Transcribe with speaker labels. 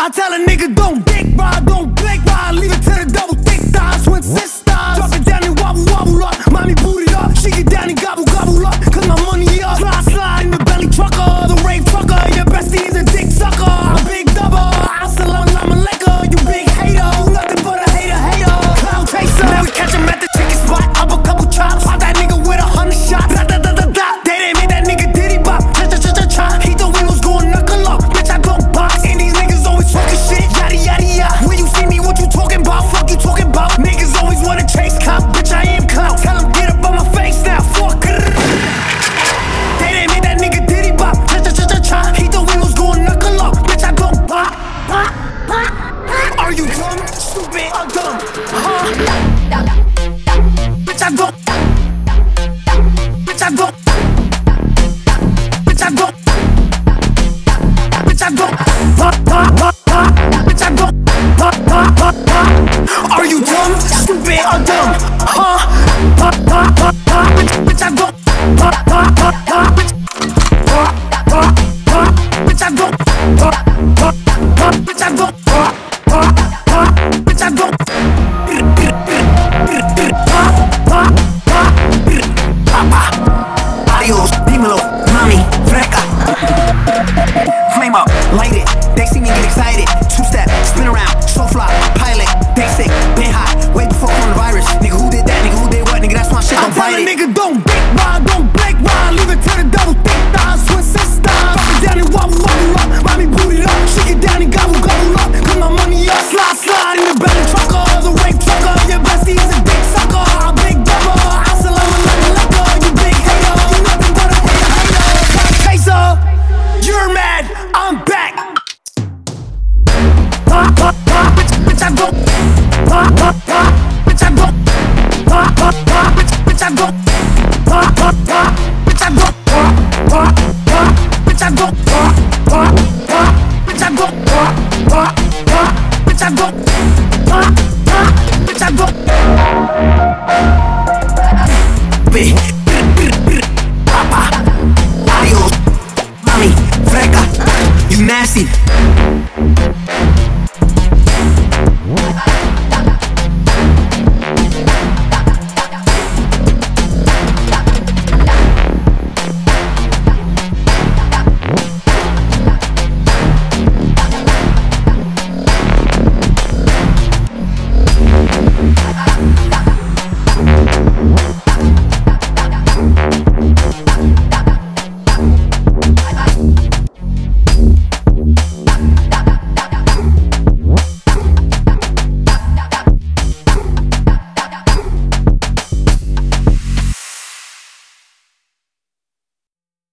Speaker 1: I tell a nigga don't dick. Bitch, I go. Are you dumb, stupid, or dumb? Huh? Bitch, I go. Bitch, I go. Bitch, I go. See.